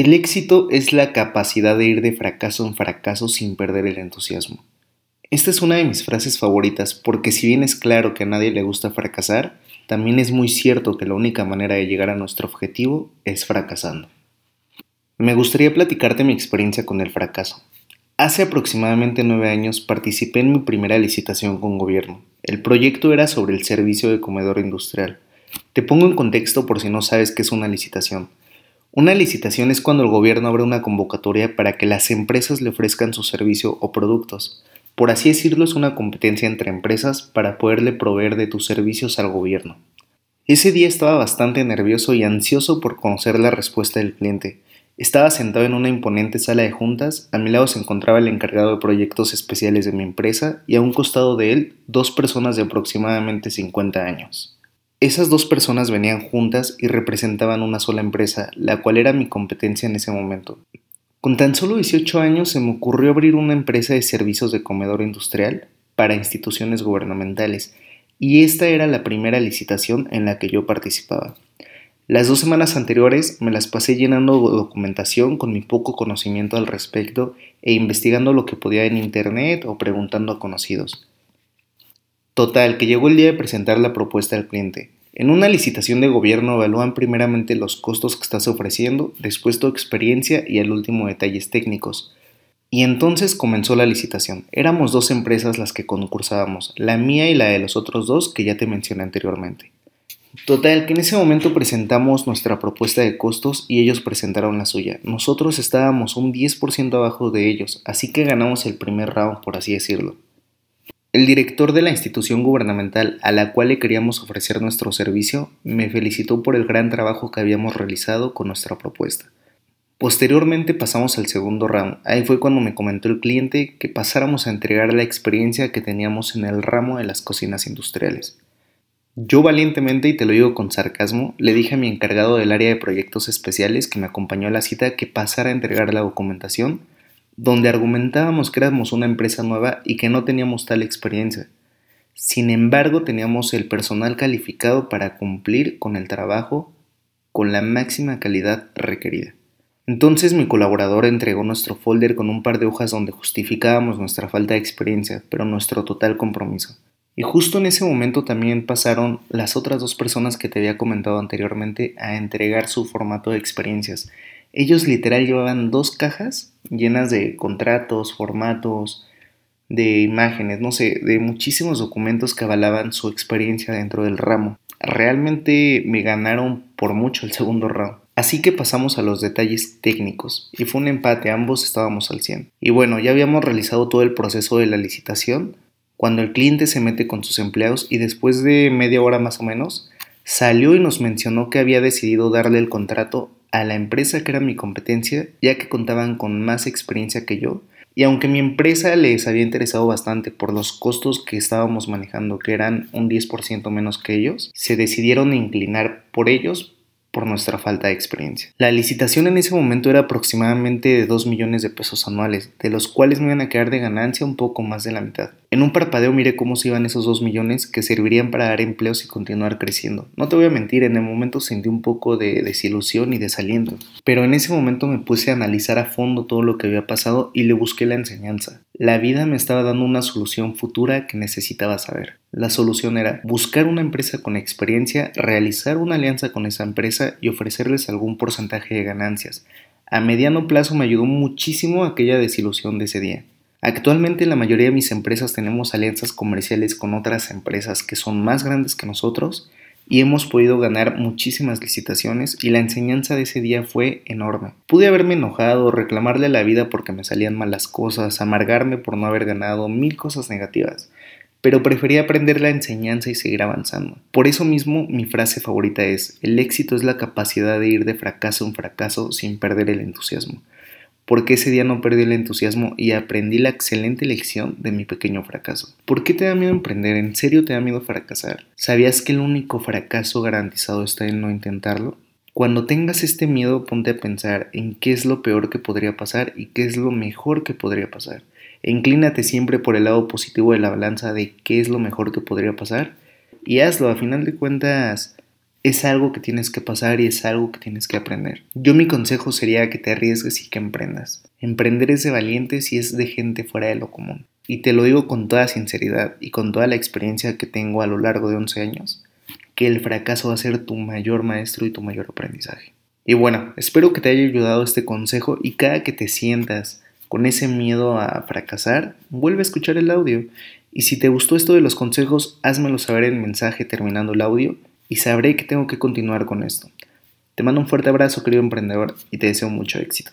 El éxito es la capacidad de ir de fracaso en fracaso sin perder el entusiasmo. Esta es una de mis frases favoritas porque si bien es claro que a nadie le gusta fracasar, también es muy cierto que la única manera de llegar a nuestro objetivo es fracasando. Me gustaría platicarte mi experiencia con el fracaso. Hace aproximadamente nueve años participé en mi primera licitación con gobierno. El proyecto era sobre el servicio de comedor industrial. Te pongo en contexto por si no sabes qué es una licitación. Una licitación es cuando el gobierno abre una convocatoria para que las empresas le ofrezcan su servicio o productos. Por así decirlo, es una competencia entre empresas para poderle proveer de tus servicios al gobierno. Ese día estaba bastante nervioso y ansioso por conocer la respuesta del cliente. Estaba sentado en una imponente sala de juntas, a mi lado se encontraba el encargado de proyectos especiales de mi empresa y a un costado de él dos personas de aproximadamente 50 años. Esas dos personas venían juntas y representaban una sola empresa, la cual era mi competencia en ese momento. Con tan solo 18 años se me ocurrió abrir una empresa de servicios de comedor industrial para instituciones gubernamentales, y esta era la primera licitación en la que yo participaba. Las dos semanas anteriores me las pasé llenando documentación con mi poco conocimiento al respecto e investigando lo que podía en internet o preguntando a conocidos. Total, que llegó el día de presentar la propuesta al cliente. En una licitación de gobierno evalúan primeramente los costos que estás ofreciendo, después tu experiencia y al último detalles técnicos. Y entonces comenzó la licitación. Éramos dos empresas las que concursábamos, la mía y la de los otros dos que ya te mencioné anteriormente. Total, que en ese momento presentamos nuestra propuesta de costos y ellos presentaron la suya. Nosotros estábamos un 10% abajo de ellos, así que ganamos el primer round, por así decirlo. El director de la institución gubernamental a la cual le queríamos ofrecer nuestro servicio me felicitó por el gran trabajo que habíamos realizado con nuestra propuesta. Posteriormente pasamos al segundo round. Ahí fue cuando me comentó el cliente que pasáramos a entregar la experiencia que teníamos en el ramo de las cocinas industriales. Yo valientemente, y te lo digo con sarcasmo, le dije a mi encargado del área de proyectos especiales que me acompañó a la cita que pasara a entregar la documentación donde argumentábamos que éramos una empresa nueva y que no teníamos tal experiencia. Sin embargo, teníamos el personal calificado para cumplir con el trabajo con la máxima calidad requerida. Entonces mi colaborador entregó nuestro folder con un par de hojas donde justificábamos nuestra falta de experiencia, pero nuestro total compromiso. Y justo en ese momento también pasaron las otras dos personas que te había comentado anteriormente a entregar su formato de experiencias ellos literal llevaban dos cajas llenas de contratos, formatos, de imágenes, no sé, de muchísimos documentos que avalaban su experiencia dentro del ramo. Realmente me ganaron por mucho el segundo round. Así que pasamos a los detalles técnicos y fue un empate, ambos estábamos al 100. Y bueno, ya habíamos realizado todo el proceso de la licitación cuando el cliente se mete con sus empleados y después de media hora más o menos salió y nos mencionó que había decidido darle el contrato a la empresa que era mi competencia, ya que contaban con más experiencia que yo. Y aunque mi empresa les había interesado bastante por los costos que estábamos manejando, que eran un 10% menos que ellos, se decidieron inclinar por ellos por nuestra falta de experiencia. La licitación en ese momento era aproximadamente de 2 millones de pesos anuales, de los cuales me iban a quedar de ganancia un poco más de la mitad. En un parpadeo miré cómo se iban esos 2 millones que servirían para dar empleos y continuar creciendo. No te voy a mentir, en el momento sentí un poco de desilusión y desaliento, pero en ese momento me puse a analizar a fondo todo lo que había pasado y le busqué la enseñanza. La vida me estaba dando una solución futura que necesitaba saber. La solución era buscar una empresa con experiencia, realizar una alianza con esa empresa y ofrecerles algún porcentaje de ganancias. A mediano plazo me ayudó muchísimo aquella desilusión de ese día. Actualmente la mayoría de mis empresas tenemos alianzas comerciales con otras empresas que son más grandes que nosotros y hemos podido ganar muchísimas licitaciones y la enseñanza de ese día fue enorme. Pude haberme enojado, reclamarle la vida porque me salían malas cosas, amargarme por no haber ganado, mil cosas negativas pero preferí aprender la enseñanza y seguir avanzando. Por eso mismo mi frase favorita es, el éxito es la capacidad de ir de fracaso en fracaso sin perder el entusiasmo. Porque ese día no perdí el entusiasmo y aprendí la excelente lección de mi pequeño fracaso. ¿Por qué te da miedo emprender? ¿En serio te da miedo fracasar? ¿Sabías que el único fracaso garantizado está en no intentarlo? Cuando tengas este miedo, ponte a pensar en qué es lo peor que podría pasar y qué es lo mejor que podría pasar. E inclínate siempre por el lado positivo de la balanza de qué es lo mejor que podría pasar y hazlo. A final de cuentas, es algo que tienes que pasar y es algo que tienes que aprender. Yo mi consejo sería que te arriesgues y que emprendas. Emprender es de valientes y es de gente fuera de lo común. Y te lo digo con toda sinceridad y con toda la experiencia que tengo a lo largo de 11 años, que el fracaso va a ser tu mayor maestro y tu mayor aprendizaje. Y bueno, espero que te haya ayudado este consejo y cada que te sientas con ese miedo a fracasar, vuelve a escuchar el audio. Y si te gustó esto de los consejos, házmelo saber en mensaje terminando el audio y sabré que tengo que continuar con esto. Te mando un fuerte abrazo, querido emprendedor, y te deseo mucho éxito.